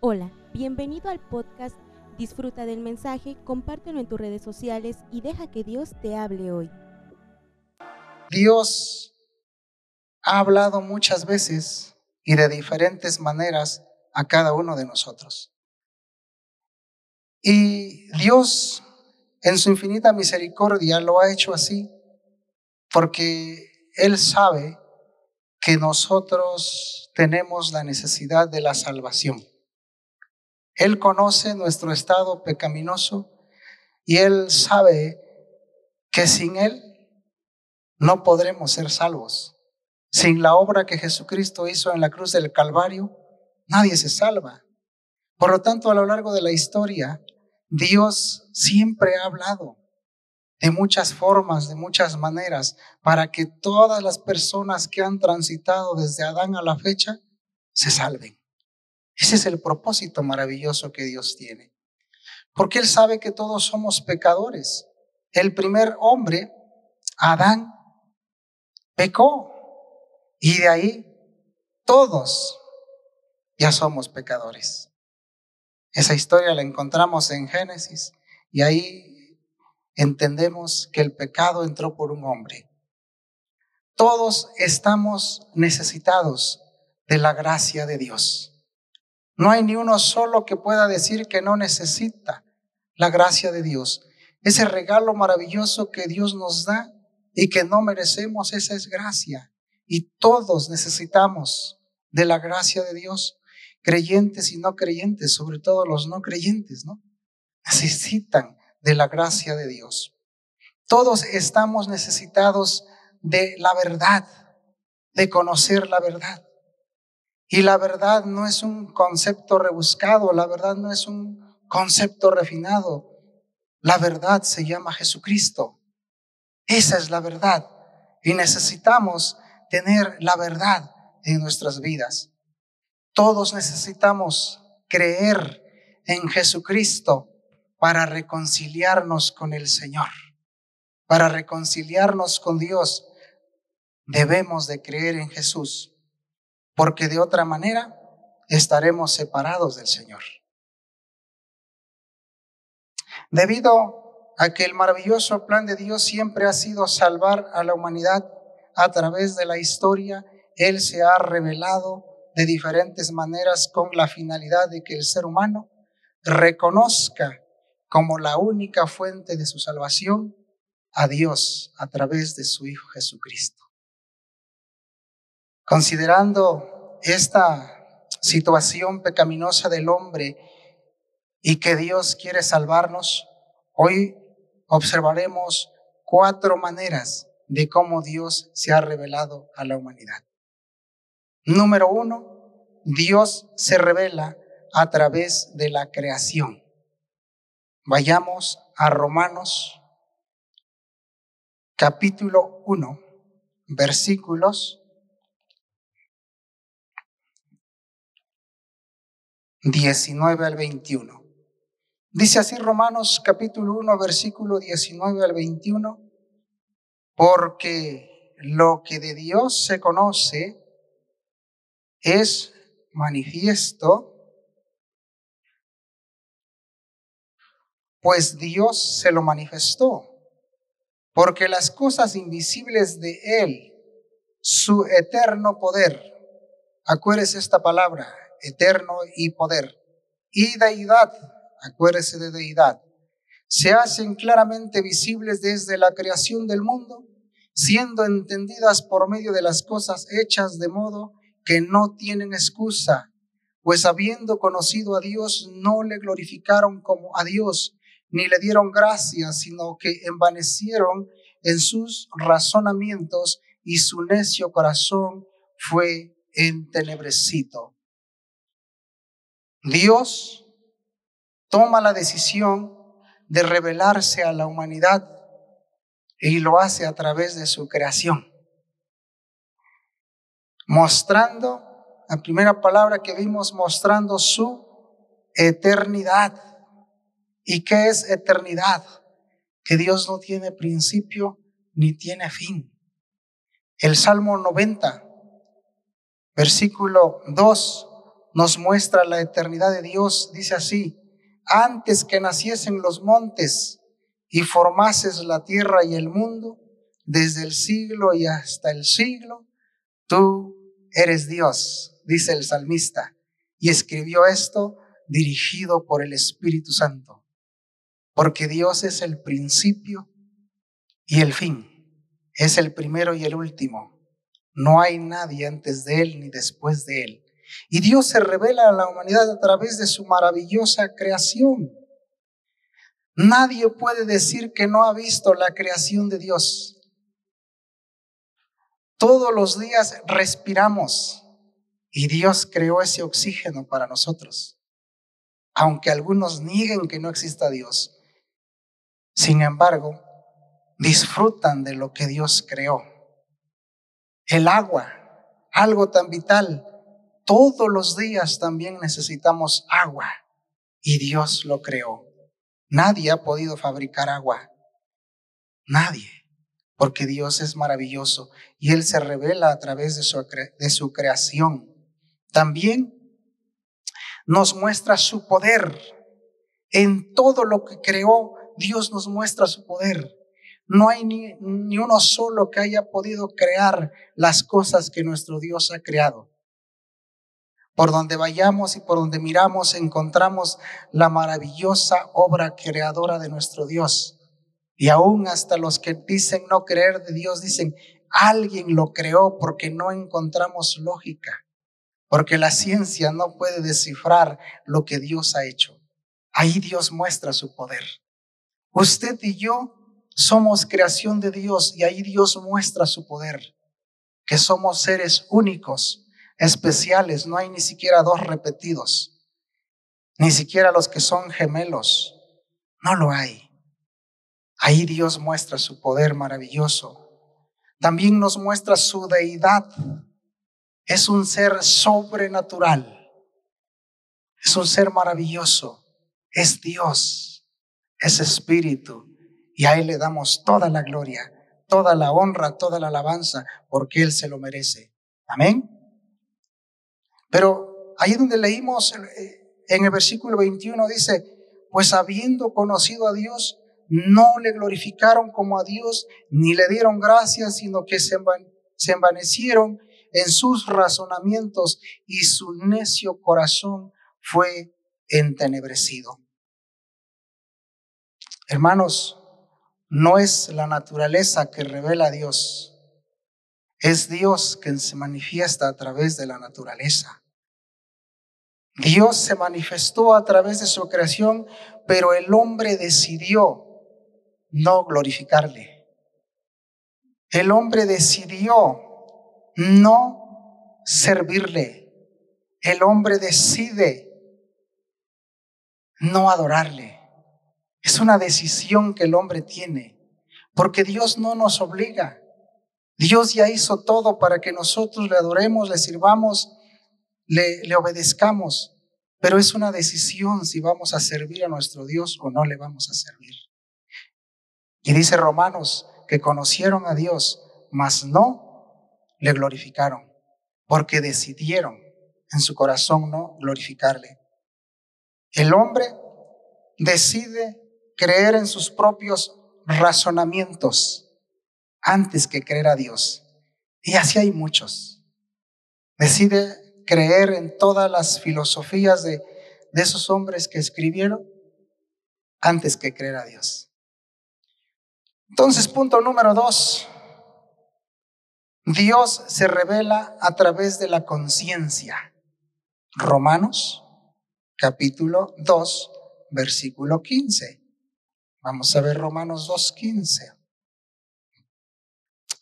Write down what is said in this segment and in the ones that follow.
Hola, bienvenido al podcast. Disfruta del mensaje, compártelo en tus redes sociales y deja que Dios te hable hoy. Dios ha hablado muchas veces y de diferentes maneras a cada uno de nosotros. Y Dios, en su infinita misericordia, lo ha hecho así porque Él sabe que nosotros tenemos la necesidad de la salvación. Él conoce nuestro estado pecaminoso y Él sabe que sin Él no podremos ser salvos. Sin la obra que Jesucristo hizo en la cruz del Calvario, nadie se salva. Por lo tanto, a lo largo de la historia, Dios siempre ha hablado de muchas formas, de muchas maneras, para que todas las personas que han transitado desde Adán a la fecha se salven. Ese es el propósito maravilloso que Dios tiene. Porque Él sabe que todos somos pecadores. El primer hombre, Adán, pecó. Y de ahí todos ya somos pecadores. Esa historia la encontramos en Génesis y ahí entendemos que el pecado entró por un hombre. Todos estamos necesitados de la gracia de Dios. No hay ni uno solo que pueda decir que no necesita la gracia de Dios. Ese regalo maravilloso que Dios nos da y que no merecemos, esa es gracia. Y todos necesitamos de la gracia de Dios, creyentes y no creyentes, sobre todo los no creyentes, ¿no? Necesitan de la gracia de Dios. Todos estamos necesitados de la verdad, de conocer la verdad. Y la verdad no es un concepto rebuscado, la verdad no es un concepto refinado. La verdad se llama Jesucristo. Esa es la verdad. Y necesitamos tener la verdad en nuestras vidas. Todos necesitamos creer en Jesucristo para reconciliarnos con el Señor. Para reconciliarnos con Dios, debemos de creer en Jesús porque de otra manera estaremos separados del Señor. Debido a que el maravilloso plan de Dios siempre ha sido salvar a la humanidad a través de la historia, Él se ha revelado de diferentes maneras con la finalidad de que el ser humano reconozca como la única fuente de su salvación a Dios a través de su Hijo Jesucristo. Considerando esta situación pecaminosa del hombre y que Dios quiere salvarnos, hoy observaremos cuatro maneras de cómo Dios se ha revelado a la humanidad. Número uno, Dios se revela a través de la creación. Vayamos a Romanos capítulo 1, versículos 19 al 21. Dice así Romanos capítulo 1, versículo 19 al 21, porque lo que de Dios se conoce es manifiesto, pues Dios se lo manifestó, porque las cosas invisibles de Él, su eterno poder, acuérdese esta palabra, eterno y poder. Y deidad, acuérdese de deidad, se hacen claramente visibles desde la creación del mundo, siendo entendidas por medio de las cosas hechas de modo que no tienen excusa, pues habiendo conocido a Dios, no le glorificaron como a Dios, ni le dieron gracias, sino que envanecieron en sus razonamientos y su necio corazón fue entenebrecido. Dios toma la decisión de revelarse a la humanidad y lo hace a través de su creación, mostrando, la primera palabra que vimos, mostrando su eternidad. ¿Y qué es eternidad? Que Dios no tiene principio ni tiene fin. El Salmo 90, versículo 2 nos muestra la eternidad de Dios. Dice así, antes que naciesen los montes y formases la tierra y el mundo, desde el siglo y hasta el siglo, tú eres Dios, dice el salmista. Y escribió esto dirigido por el Espíritu Santo, porque Dios es el principio y el fin, es el primero y el último. No hay nadie antes de Él ni después de Él. Y Dios se revela a la humanidad a través de su maravillosa creación. Nadie puede decir que no ha visto la creación de Dios. Todos los días respiramos y Dios creó ese oxígeno para nosotros. Aunque algunos nieguen que no exista Dios, sin embargo, disfrutan de lo que Dios creó. El agua, algo tan vital, todos los días también necesitamos agua y Dios lo creó. Nadie ha podido fabricar agua. Nadie. Porque Dios es maravilloso y Él se revela a través de su, de su creación. También nos muestra su poder. En todo lo que creó, Dios nos muestra su poder. No hay ni, ni uno solo que haya podido crear las cosas que nuestro Dios ha creado. Por donde vayamos y por donde miramos encontramos la maravillosa obra creadora de nuestro Dios. Y aún hasta los que dicen no creer de Dios dicen, alguien lo creó porque no encontramos lógica, porque la ciencia no puede descifrar lo que Dios ha hecho. Ahí Dios muestra su poder. Usted y yo somos creación de Dios y ahí Dios muestra su poder, que somos seres únicos especiales, no hay ni siquiera dos repetidos, ni siquiera los que son gemelos, no lo hay. Ahí Dios muestra su poder maravilloso. También nos muestra su deidad. Es un ser sobrenatural. Es un ser maravilloso. Es Dios. Es espíritu. Y a Él le damos toda la gloria, toda la honra, toda la alabanza, porque Él se lo merece. Amén. Pero ahí donde leímos en el versículo 21 dice, pues habiendo conocido a Dios, no le glorificaron como a Dios, ni le dieron gracias, sino que se, envanecieron en sus razonamientos y su necio corazón fue entenebrecido. Hermanos, no es la naturaleza que revela a Dios, es Dios quien se manifiesta a través de la naturaleza. Dios se manifestó a través de su creación, pero el hombre decidió no glorificarle. El hombre decidió no servirle. El hombre decide no adorarle. Es una decisión que el hombre tiene, porque Dios no nos obliga. Dios ya hizo todo para que nosotros le adoremos, le sirvamos, le, le obedezcamos, pero es una decisión si vamos a servir a nuestro Dios o no le vamos a servir. Y dice Romanos que conocieron a Dios, mas no le glorificaron, porque decidieron en su corazón no glorificarle. El hombre decide creer en sus propios razonamientos antes que creer a Dios. Y así hay muchos. Decide creer en todas las filosofías de, esos hombres que escribieron antes que creer a Dios. Entonces, punto número dos. Dios se revela a través de la conciencia. Romanos capítulo 2, versículo 15. Vamos a ver Romanos 2, 15.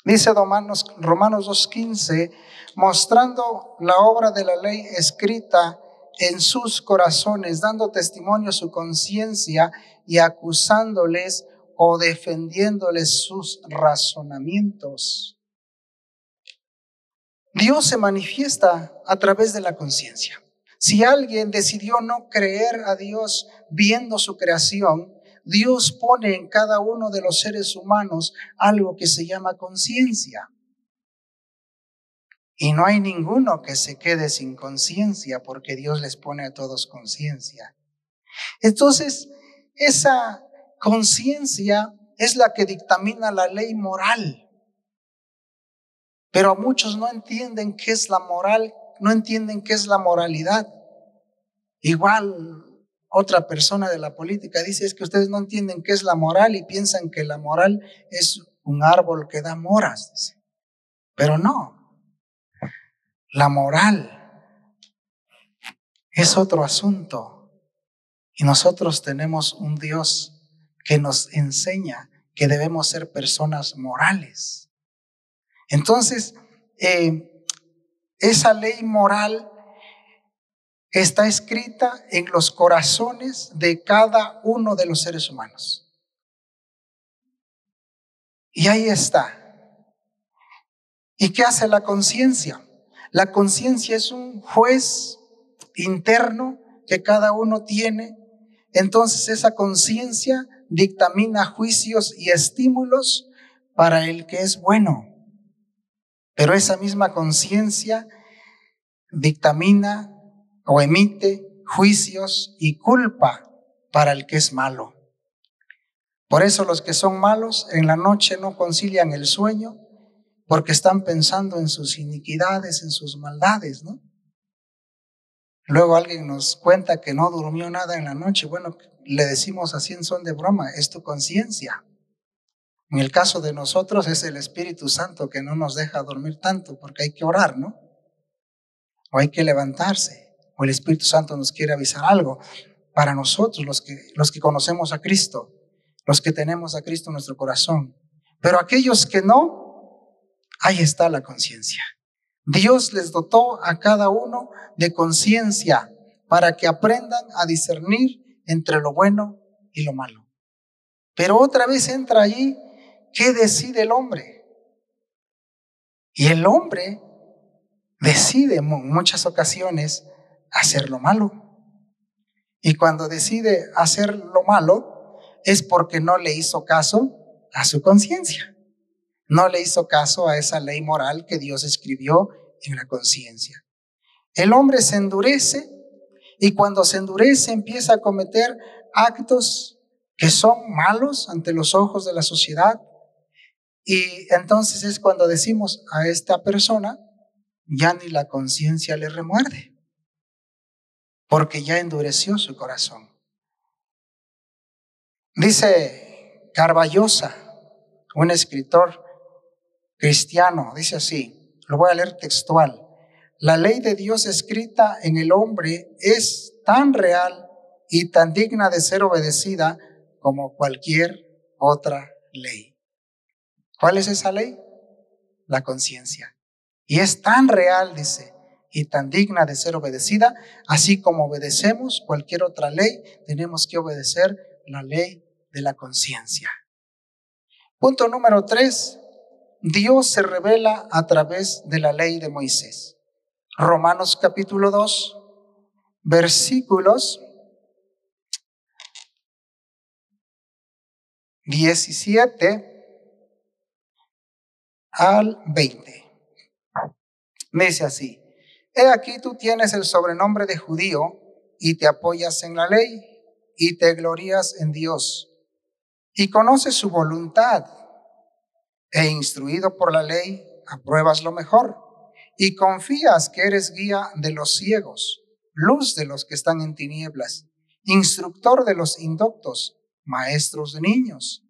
Dice Romanos, Romanos 2.15, mostrando la obra de la ley escrita en sus corazones, dando testimonio a su conciencia y acusándoles o defendiéndoles sus razonamientos. Dios se manifiesta a través de la conciencia. Si alguien decidió no creer a Dios viendo su creación, Dios pone en cada uno de los seres humanos algo que se llama conciencia. Y no hay ninguno que se quede sin conciencia porque Dios les pone a todos conciencia. Entonces, esa conciencia es la que dictamina la ley moral. Pero muchos no entienden qué es la moral, no entienden qué es la moralidad. Igual otra persona de la política dice es que ustedes no entienden qué es la moral y piensan que la moral es un árbol que da moras. Pero no, la moral es otro asunto. Y nosotros tenemos un Dios que nos enseña que debemos ser personas morales. Entonces, eh, esa ley moral está escrita en los corazones de cada uno de los seres humanos. Y ahí está. ¿Y qué hace la conciencia? La conciencia es un juez interno que cada uno tiene. Entonces esa conciencia dictamina juicios y estímulos para el que es bueno. Pero esa misma conciencia dictamina o emite juicios y culpa para el que es malo. Por eso los que son malos en la noche no concilian el sueño porque están pensando en sus iniquidades, en sus maldades, ¿no? Luego alguien nos cuenta que no durmió nada en la noche. Bueno, le decimos así en son de broma, es tu conciencia. En el caso de nosotros es el Espíritu Santo que no nos deja dormir tanto porque hay que orar, ¿no? O hay que levantarse o el Espíritu Santo nos quiere avisar algo para nosotros, los que, los que conocemos a Cristo, los que tenemos a Cristo en nuestro corazón. Pero aquellos que no, ahí está la conciencia. Dios les dotó a cada uno de conciencia para que aprendan a discernir entre lo bueno y lo malo. Pero otra vez entra allí, ¿qué decide el hombre? Y el hombre decide en muchas ocasiones hacer lo malo. Y cuando decide hacer lo malo es porque no le hizo caso a su conciencia. No le hizo caso a esa ley moral que Dios escribió en la conciencia. El hombre se endurece y cuando se endurece empieza a cometer actos que son malos ante los ojos de la sociedad. Y entonces es cuando decimos a esta persona, ya ni la conciencia le remuerde porque ya endureció su corazón. Dice Carballosa, un escritor cristiano, dice así, lo voy a leer textual, la ley de Dios escrita en el hombre es tan real y tan digna de ser obedecida como cualquier otra ley. ¿Cuál es esa ley? La conciencia. Y es tan real, dice, y tan digna de ser obedecida, así como obedecemos cualquier otra ley, tenemos que obedecer la ley de la conciencia. Punto número tres, Dios se revela a través de la ley de Moisés. Romanos capítulo 2, versículos 17 al 20. Me dice así, He aquí tú tienes el sobrenombre de judío y te apoyas en la ley y te glorías en Dios y conoces su voluntad e instruido por la ley apruebas lo mejor y confías que eres guía de los ciegos, luz de los que están en tinieblas, instructor de los indoctos, maestros de niños.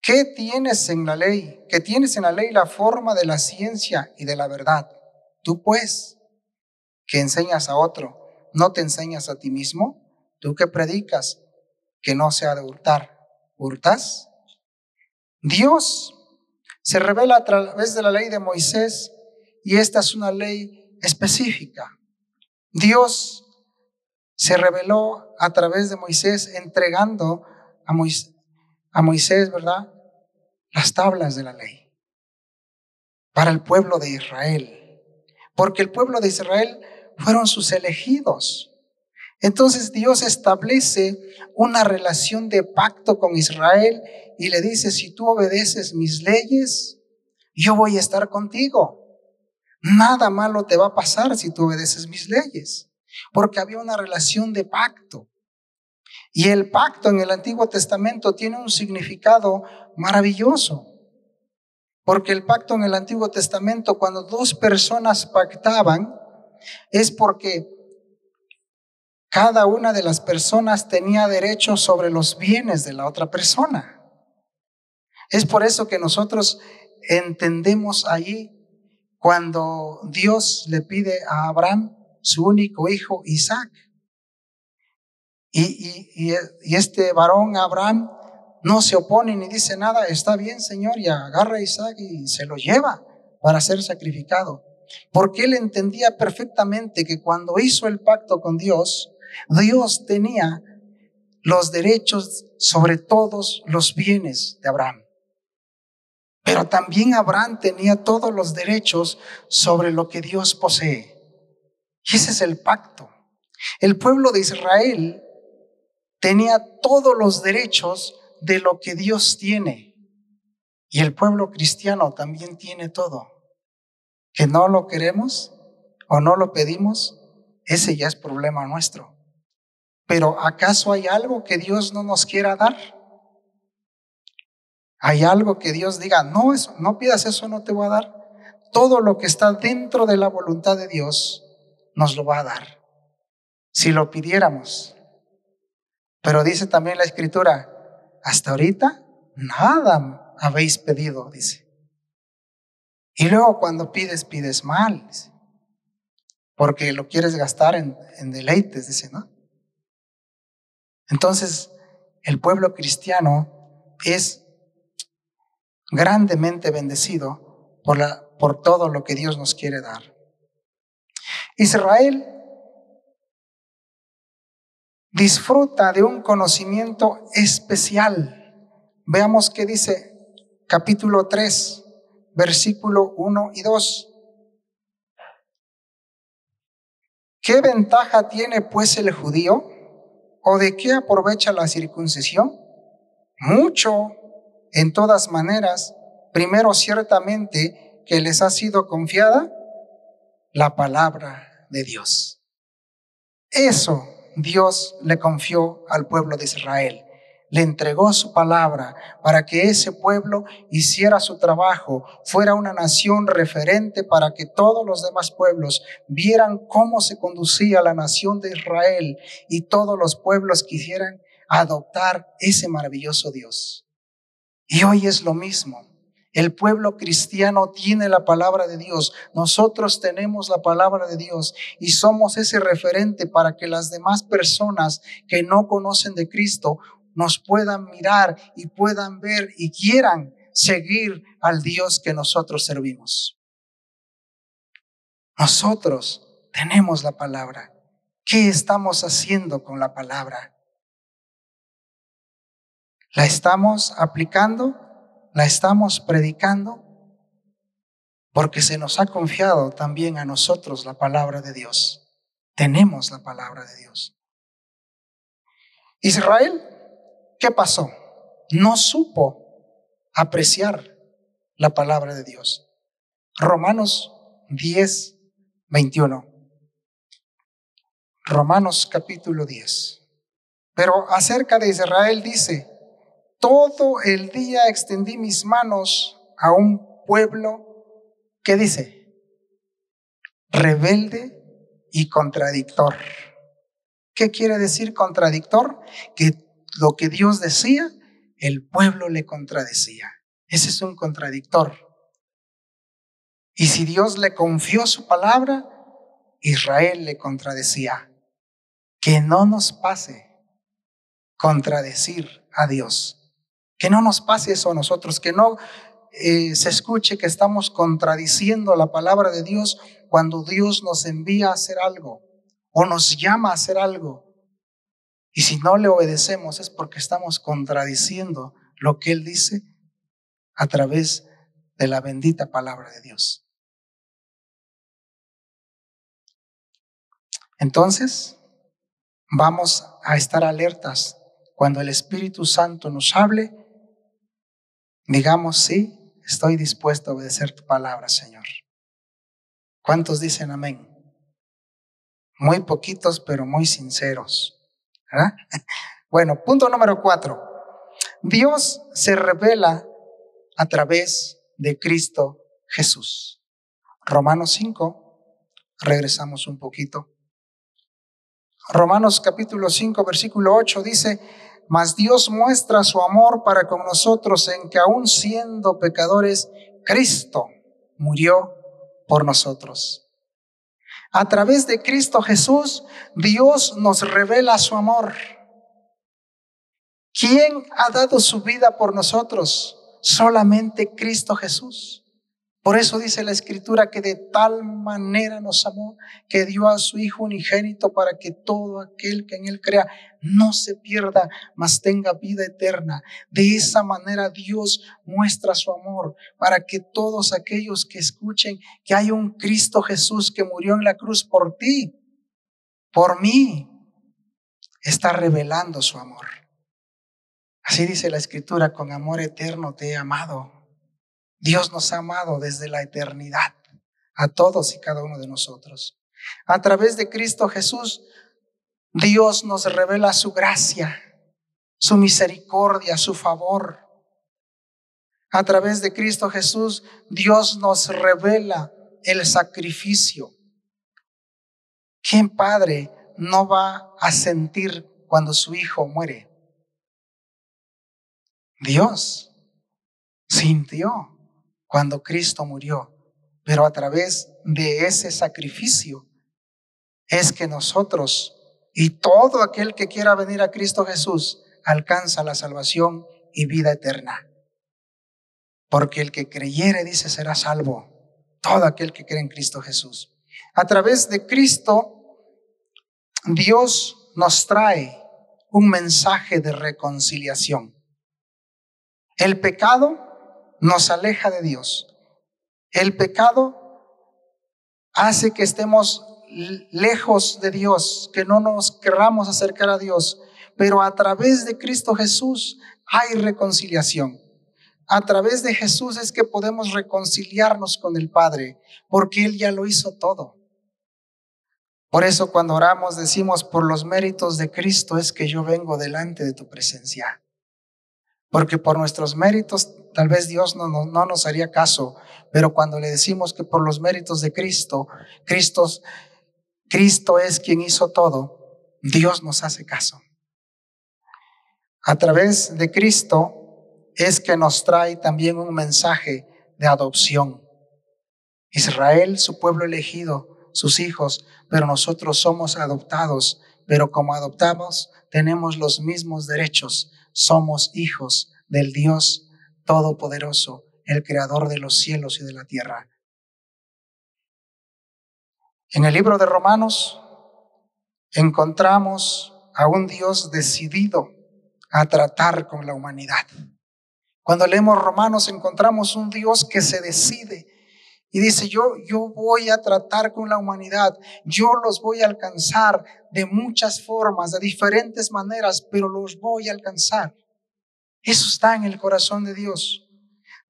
¿Qué tienes en la ley? ¿Qué tienes en la ley la forma de la ciencia y de la verdad? Tú pues, que enseñas a otro, ¿no te enseñas a ti mismo? Tú que predicas que no se ha de hurtar, ¿hurtas? Dios se revela a través de la ley de Moisés y esta es una ley específica. Dios se reveló a través de Moisés entregando a Moisés, a Moisés, ¿verdad? Las tablas de la ley para el pueblo de Israel porque el pueblo de Israel fueron sus elegidos. Entonces Dios establece una relación de pacto con Israel y le dice, si tú obedeces mis leyes, yo voy a estar contigo. Nada malo te va a pasar si tú obedeces mis leyes, porque había una relación de pacto. Y el pacto en el Antiguo Testamento tiene un significado maravilloso, porque el pacto en el Antiguo Testamento, cuando dos personas pactaban, es porque cada una de las personas tenía derecho sobre los bienes de la otra persona. Es por eso que nosotros entendemos allí cuando Dios le pide a Abraham su único hijo, Isaac. Y, y, este varón, Abraham, no se opone ni dice nada, está bien, Señor, y agarra a Isaac y se lo lleva para ser sacrificado. Porque él entendía perfectamente que cuando hizo el pacto con Dios, Dios tenía los derechos sobre todos los bienes de Abraham. Pero también Abraham tenía todos los derechos sobre lo que Dios posee. Y ese es el pacto. El pueblo de Israel tenía todos los derechos de lo que Dios tiene. Y el pueblo cristiano también tiene todo. Que no lo queremos o no lo pedimos, ese ya es problema nuestro. Pero ¿acaso hay algo que Dios no nos quiera dar? ¿Hay algo que Dios diga, no, eso, no pidas eso, no te voy a dar? Todo lo que está dentro de la voluntad de Dios nos lo va a dar. Si lo pidiéramos. Pero dice también la escritura, hasta ahorita nada habéis pedido, dice. Y luego cuando pides, pides mal, porque lo quieres gastar en, en deleites, dice, ¿no? Entonces, el pueblo cristiano es grandemente bendecido por, la, por todo lo que Dios nos quiere dar. Israel disfruta de un conocimiento especial. Veamos qué dice capítulo 3, versículo 1 y 2. ¿Qué ventaja tiene pues el judío? ¿O de qué aprovecha la circuncisión? Mucho en todas maneras, primero ciertamente que les ha sido confiada la palabra de Dios. Eso Dios le confió al pueblo de Israel. Le entregó su palabra para que ese pueblo hiciera su trabajo, fuera una nación referente para que todos los demás pueblos vieran cómo se conducía la nación de Israel y todos los pueblos quisieran adoptar ese maravilloso Dios. Y hoy es lo mismo. El pueblo cristiano tiene la palabra de Dios. Nosotros tenemos la palabra de Dios y somos ese referente para que las demás personas que no conocen de Cristo nos puedan mirar y puedan ver y quieran seguir al Dios que nosotros servimos. Nosotros tenemos la palabra. ¿Qué estamos haciendo con la palabra? ¿La estamos aplicando? ¿La estamos predicando? Porque se nos ha confiado también a nosotros la palabra de Dios. Tenemos la palabra de Dios. Israel, ¿qué pasó? No supo apreciar la palabra de Dios. Romanos 10, 21. Romanos capítulo 10. Pero acerca de Israel dice, todo el día extendí mis manos a un pueblo que dice, rebelde y contradictor. ¿Qué quiere decir contradictor? Que lo que Dios decía, el pueblo le contradecía. Ese es un contradictor. Y si Dios le confió su palabra, Israel le contradecía. Que no nos pase contradecir a Dios. Que no nos pase eso a nosotros, que no eh, se escuche que estamos contradiciendo la palabra de Dios cuando Dios nos envía a hacer algo o nos llama a hacer algo. Y si no le obedecemos es porque estamos contradiciendo lo que Él dice a través de la bendita palabra de Dios. Entonces, vamos a estar alertas cuando el Espíritu Santo nos hable digamos, sí, estoy dispuesto a obedecer tu palabra, Señor. ¿Cuántos dicen amén? Muy poquitos, pero muy sinceros. Bueno, punto número cuatro. Dios se revela a través de Cristo Jesús. Romanos 5, regresamos un poquito. Romanos capítulo 5, versículo 8 dice, mas Dios muestra su amor para con nosotros en que aun siendo pecadores, Cristo murió por nosotros. A través de Cristo Jesús, Dios nos revela su amor. ¿Quién ha dado su vida por nosotros? Solamente Cristo Jesús. Por eso dice la escritura que de tal manera nos amó que dio a su Hijo unigénito para que todo aquel que en Él crea no se pierda, mas tenga vida eterna. De esa manera Dios muestra su amor para que todos aquellos que escuchen que hay un Cristo Jesús que murió en la cruz por ti, por mí, está revelando su amor. Así dice la escritura, con amor eterno te he amado. Dios nos ha amado desde la eternidad, a todos y cada uno de nosotros. A través de Cristo Jesús, Dios nos revela su gracia, su misericordia, su favor. A través de Cristo Jesús, Dios nos revela el sacrificio. ¿Quién padre no va a sentir cuando su hijo muere? Dios sintió cuando Cristo murió, pero a través de ese sacrificio es que nosotros y todo aquel que quiera venir a Cristo Jesús alcanza la salvación y vida eterna. Porque el que creyere, dice, será salvo. Todo aquel que cree en Cristo Jesús. A través de Cristo, Dios nos trae un mensaje de reconciliación. El pecado nos aleja de Dios. El pecado hace que estemos lejos de Dios, que no nos querramos acercar a Dios, pero a través de Cristo Jesús hay reconciliación. A través de Jesús es que podemos reconciliarnos con el Padre, porque Él ya lo hizo todo. Por eso cuando oramos decimos, por los méritos de Cristo es que yo vengo delante de tu presencia. Porque por nuestros méritos tal vez Dios no, no, nos haría caso, pero cuando le decimos que por los méritos de Cristo, Cristo, Cristo es quien hizo todo, Dios nos hace caso. A través de Cristo es que nos trae también un mensaje de adopción. Israel, su pueblo elegido, sus hijos, pero nosotros somos adoptados, pero como adoptamos tenemos los mismos derechos somos hijos del Dios Todopoderoso, el Creador de los cielos y de la tierra. En el libro de Romanos encontramos a un Dios decidido a tratar con la humanidad. Cuando leemos Romanos encontramos un Dios que se decide y dice, yo, yo voy a tratar con la humanidad, yo los voy a alcanzar de muchas formas, de diferentes maneras, pero los voy a alcanzar. Eso está en el corazón de Dios.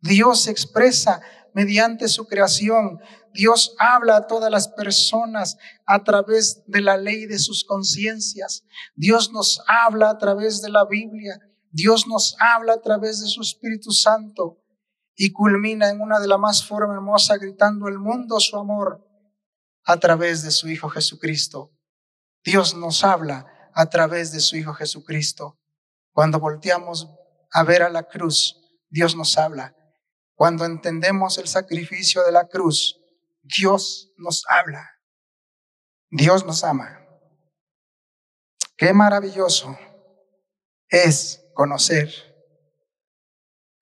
Dios se expresa mediante su creación. Dios habla a todas las personas a través de la ley de sus conciencias. Dios nos habla a través de la Biblia. Dios nos habla a través de su Espíritu Santo y culmina en una de las más formas hermosas gritando el mundo su amor a través de su Hijo Jesucristo. Dios nos habla a través de su Hijo Jesucristo. Cuando volteamos a ver a la cruz, Dios nos habla. Cuando entendemos el sacrificio de la cruz, Dios nos habla. Dios nos ama. Qué maravilloso es conocer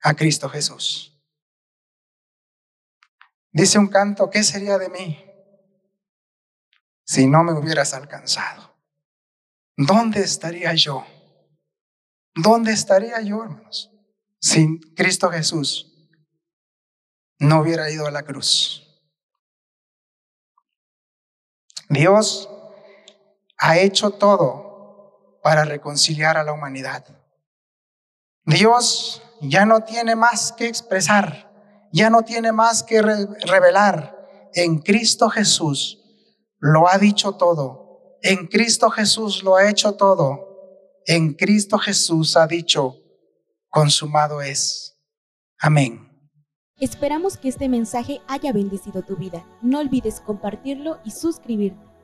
a Cristo Jesús. Dice un canto, ¿qué sería de mí si no me hubieras alcanzado? ¿Dónde estaría yo? ¿Dónde estaría yo, hermanos? Si Cristo Jesús no hubiera ido a la cruz. Dios ha hecho todo para reconciliar a la humanidad. Dios ya no tiene más que expresar ya no tiene más que revelar. en Cristo Jesús lo ha dicho todo. En Cristo Jesús lo ha hecho todo. En Cristo Jesús ha dicho, consumado es. Amén. Esperamos que este mensaje haya bendecido tu vida. No olvides compartirlo y suscribirte.